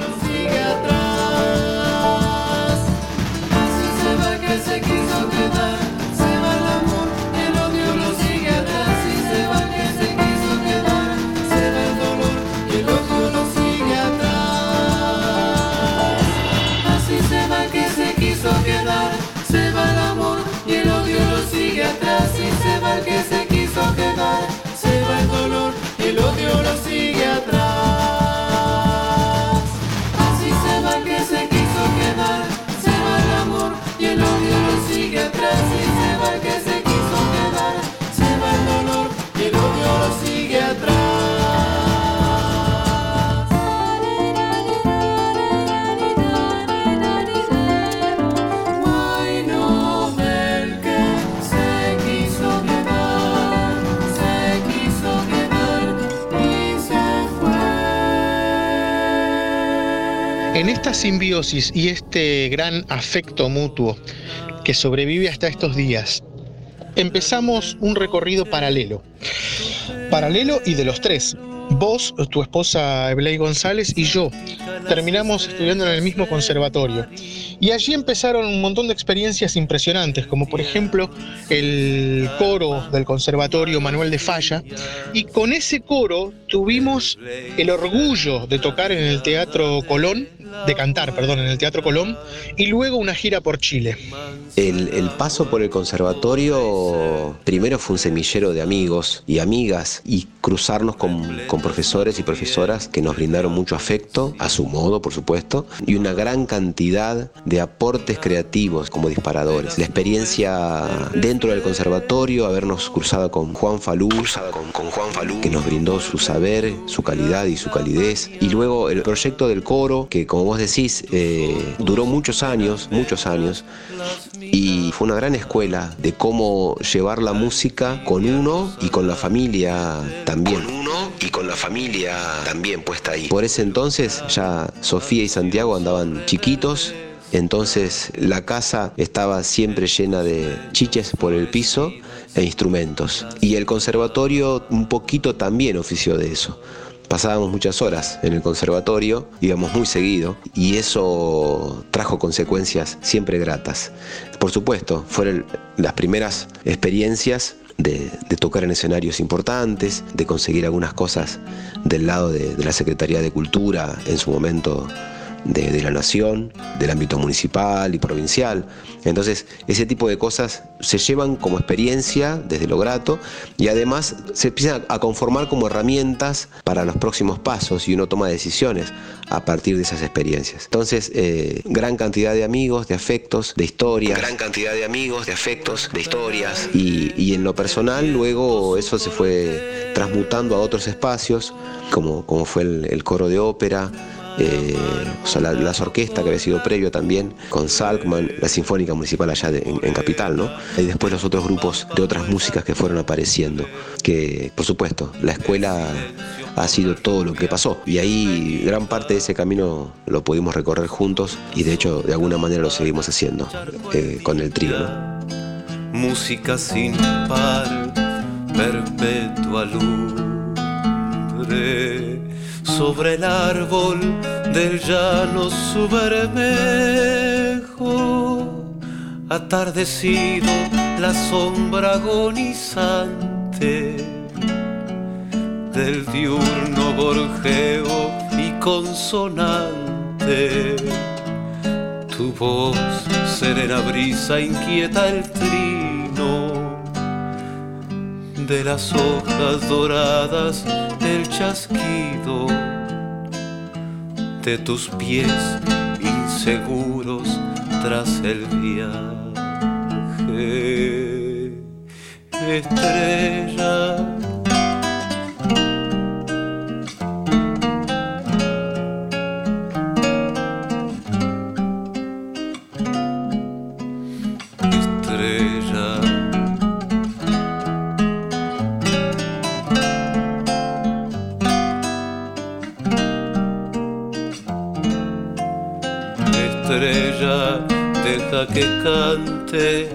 Simbiosis y este gran afecto mutuo que sobrevive hasta estos días, empezamos un recorrido paralelo. Paralelo y de los tres. Vos, tu esposa Ebley González y yo. terminamos estudiando en el mismo conservatorio. Y allí empezaron un montón de experiencias impresionantes, como por ejemplo el coro del Conservatorio Manuel de Falla. Y con ese coro tuvimos el orgullo de tocar en el Teatro Colón, de cantar, perdón, en el Teatro Colón, y luego una gira por Chile. El, el, paso por el conservatorio primero fue un semillero de amigos y amigas y cruzarnos con, profesores y profesoras que nos brindaron mucho afecto, a su modo por supuesto, y una gran cantidad de aportes creativos como disparadores. La experiencia dentro del conservatorio, habernos cruzado con Juan Falú, con Juan Falú, que nos brindó su saber, su calidad y su calidez, y luego el proyecto del coro, que como vos decís, eh, duró muchos años, muchos años, y fue una gran escuela de cómo llevar la música con uno y con la familia también. Con uno y con la familia también puesta ahí. Por ese entonces ya Sofía y Santiago andaban chiquitos, entonces la casa estaba siempre llena de chiches por el piso e instrumentos. Y el conservatorio un poquito también ofició de eso. Pasábamos muchas horas en el conservatorio, íbamos muy seguido y eso trajo consecuencias siempre gratas. Por supuesto, fueron las primeras experiencias de, tocar en escenarios importantes, de conseguir algunas cosas del lado de la Secretaría de Cultura en su momento de, de, la nación, del ámbito municipal y provincial. Entonces, ese tipo de cosas se llevan como experiencia desde lo grato y además se empiezan a conformar como herramientas para los próximos pasos y uno toma decisiones a partir de esas experiencias. Entonces, eh, gran cantidad de amigos, de afectos, de historias. Gran cantidad de amigos, de afectos, de historias. Y, y en lo personal, luego eso se fue transmutando a otros espacios, como, como fue el, el coro de ópera, eh, o sea, la, las orquestas que había sido previo también, con Salkman, la Sinfónica Municipal allá en, Capital, ¿no? Y después los otros grupos de otras músicas que fueron apareciendo, que por supuesto, la escuela ha sido todo lo que pasó. Y ahí gran parte de ese camino lo pudimos recorrer juntos y de hecho de alguna manera lo seguimos haciendo eh, con el trío, ¿no? Música sin par, perpetua lumbre sobre el árbol del llano bermejo, atardecido la sombra agonizante del diurno gorjeo y consonante. Tu voz, serena brisa, inquieta el trino de las hojas doradas el chasquido de tus pies inseguros tras el viaje. Estrella. Estrella, deja que cante.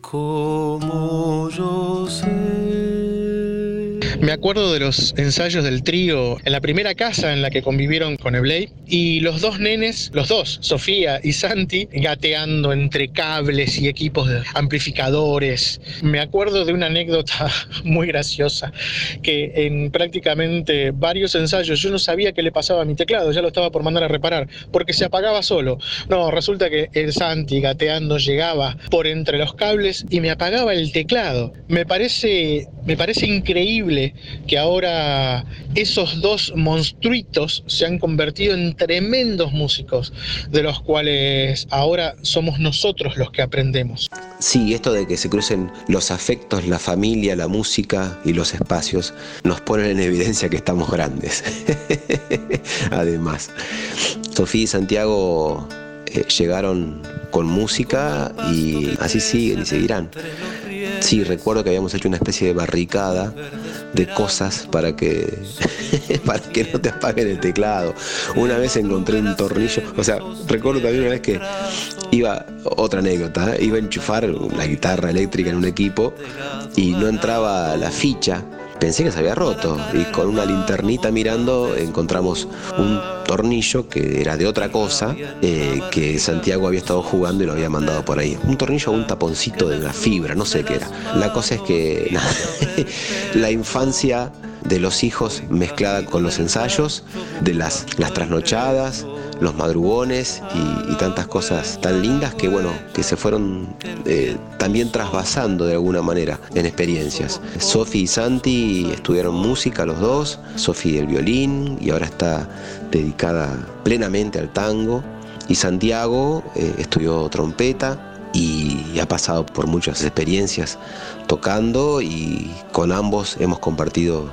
Como yo. Me acuerdo de los ensayos del trío en la primera casa en la que convivieron con Eblay y los dos nenes, los dos, Sofía y Santi, gateando entre cables y equipos de amplificadores. Me acuerdo de una anécdota <laughs> muy graciosa que en prácticamente varios ensayos yo no sabía qué le pasaba a mi teclado, ya lo estaba por mandar a reparar porque se apagaba solo. No, resulta que el Santi gateando llegaba por entre los cables y me apagaba el teclado. Me parece, me parece increíble que ahora esos dos monstruitos se han convertido en tremendos músicos, de los cuales ahora somos nosotros los que aprendemos. Sí, esto de que se crucen los afectos, la familia, la música y los espacios nos ponen en evidencia que estamos grandes. <laughs> Además, Sofía y Santiago eh, llegaron con música y así siguen y seguirán. Sí, recuerdo que habíamos hecho una especie de barricada de cosas para que, <laughs> para que no te apaguen el teclado. Una vez encontré un tornillo, o sea, recuerdo también una vez que iba, otra anécdota, iba a enchufar la guitarra eléctrica en un equipo y no entraba la ficha pensé que se había roto y con una linternita mirando encontramos un tornillo que era de otra cosa eh, que Santiago había estado jugando y lo había mandado por ahí. Un tornillo o un taponcito de la fibra, no sé qué era. La cosa es que <laughs> la infancia de los hijos mezclada con los ensayos, de las, las trasnochadas, los madrugones y, tantas cosas tan lindas que bueno, que se fueron eh, también trasvasando de alguna manera en experiencias. Sofi y Santi estudiaron música los dos, Sofi el violín y ahora está dedicada plenamente al tango y Santiago eh, estudió trompeta y ha pasado por muchas experiencias tocando y con ambos hemos compartido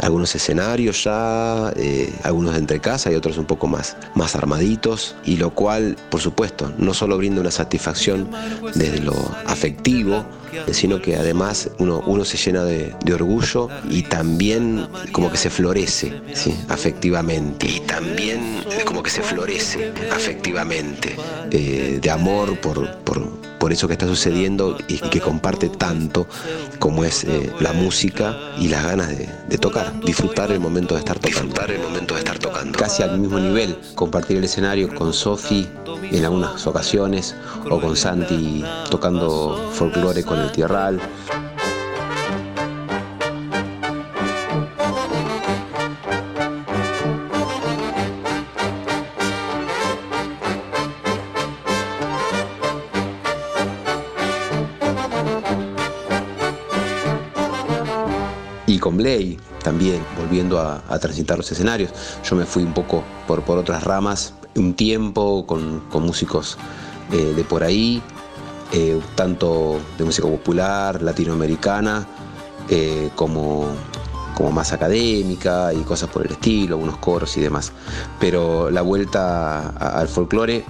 algunos escenarios ya, eh, algunos de entre casa y otros un poco más, más armaditos, y lo cual, por supuesto, no solo brinda una satisfacción desde lo afectivo, sino que además uno, uno se llena de, orgullo y también como que se florece ¿sí? afectivamente. Y también como que se florece afectivamente, eh, de amor por, por, eso que está sucediendo y que comparte tanto como es eh, la música y las ganas de, tocar, disfrutar el momento de estar tocando. Disfrutar el momento de estar tocando. Casi al mismo nivel, compartir el escenario con Sofi en algunas ocasiones o con Santi tocando folclore con el tierral. Y con Blay también, volviendo a, transitar los escenarios. Yo me fui un poco por, por otras ramas, un tiempo con, músicos eh, de por ahí, eh, tanto de música popular, latinoamericana, eh, como, como más académica y cosas por el estilo, algunos coros y demás. Pero la vuelta al folclore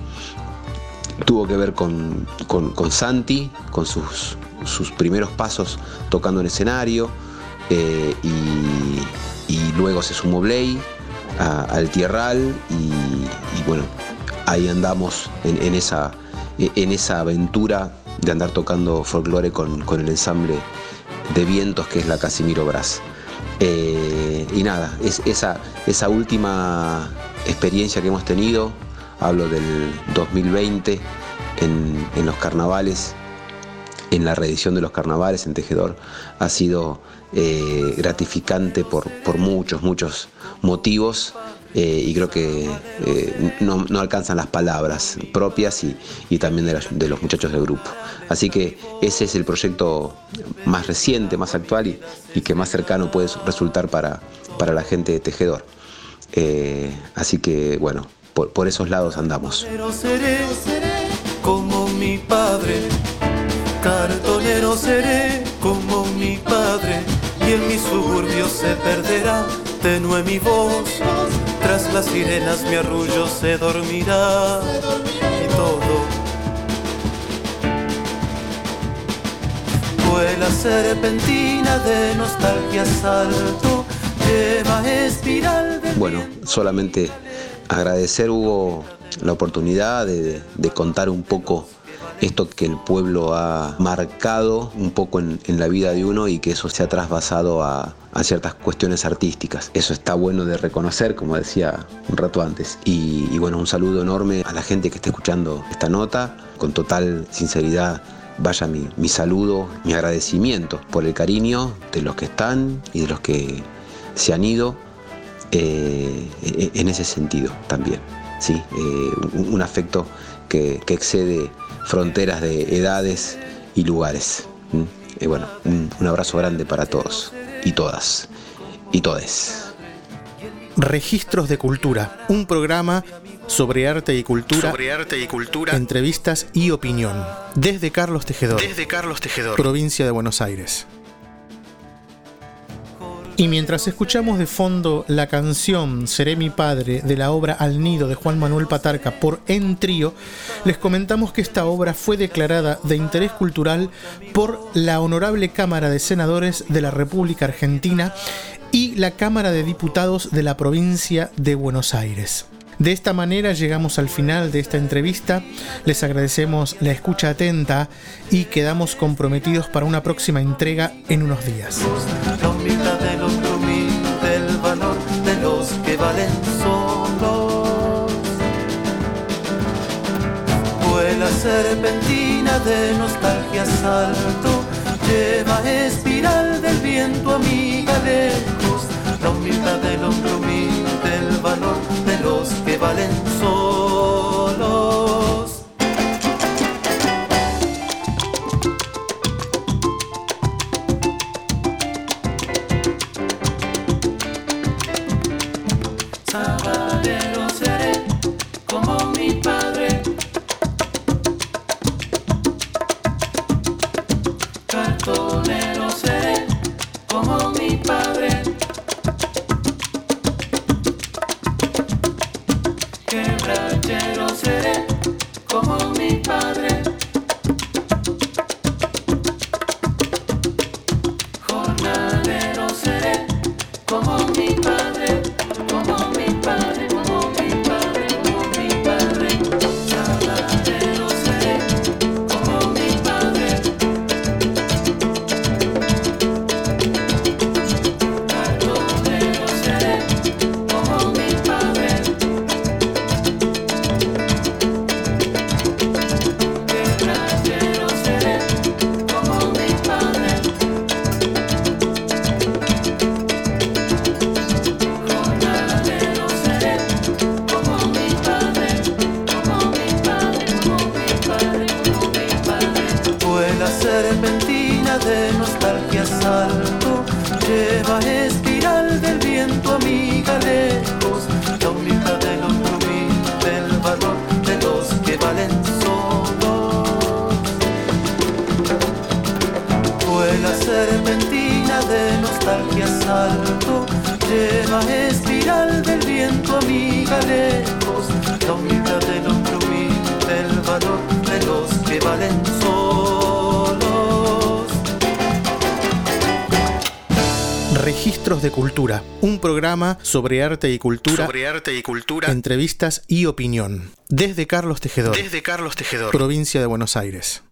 tuvo que ver con, Santi, con sus, sus, primeros pasos tocando en escenario, eh, y, luego se sumó Blay al Tierral y, bueno, ahí andamos en esa en esa aventura de andar tocando folclore con, el ensamble de vientos que es la Casimiro Brás. Eh, y nada, es esa, esa última experiencia que hemos tenido, hablo del 2020 en, los carnavales, en la reedición de los carnavales en Tejedor, ha sido eh, gratificante por, por muchos, muchos motivos eh, y creo que eh, no, alcanzan las palabras propias y, también de, los muchachos del grupo. Así que ese es el proyecto más reciente, más actual y, que más cercano puede resultar para, para la gente de Tejedor. Así que bueno, por, por esos lados andamos. Seré como mi padre, cartonero seré como mi padre, y en mi suburbio se perderá. Tenue mi voz tras las sirenas mi arrullo se dormirá. Y todo vuela serpentina de nostalgia salto lleva espiral de bueno solamente agradecer Hugo la oportunidad de contar un poco esto que el pueblo ha marcado un poco en, la vida de uno y que eso se ha trasvasado a, ciertas cuestiones artísticas. Eso está bueno de reconocer, como decía un rato antes. Y, bueno, un saludo enorme a la gente que está escuchando esta nota, con total sinceridad. Vaya mi, saludo, mi agradecimiento por el cariño de los que están y de los que se han ido eh, en ese sentido también. ¿sí? Eh, un, afecto que excede fronteras de edades y lugares. Y bueno, un, abrazo grande para todos y todas y todes. Registros de Cultura, un programa sobre arte y cultura, sobre arte y cultura, entrevistas y opinión. Desde Carlos Tejedor, desde Carlos Tejedor, provincia de Buenos Aires. Y mientras escuchamos de fondo la canción Seré mi padre de la obra Al Nido de Juan Manuel Patarca por En Trío, les comentamos que esta obra fue declarada de interés cultural por la Honorable Cámara de Senadores de la República Argentina y la Cámara de Diputados de la provincia de Buenos Aires. De esta manera llegamos al final de esta entrevista. Les agradecemos la escucha atenta y quedamos comprometidos para una próxima entrega en unos días. Del otro humilde, el valor de los que valen solos. Vuela serpentina de nostalgia salto, lleva espiral del viento amiga lejos. La humildad del hombre humilde, el valor de los que valen solos. Sobre arte y cultura, Sobre arte y cultura. entrevistas y opinión. Desde Carlos Tejedor, Desde Carlos Tejedor. provincia de Buenos Aires.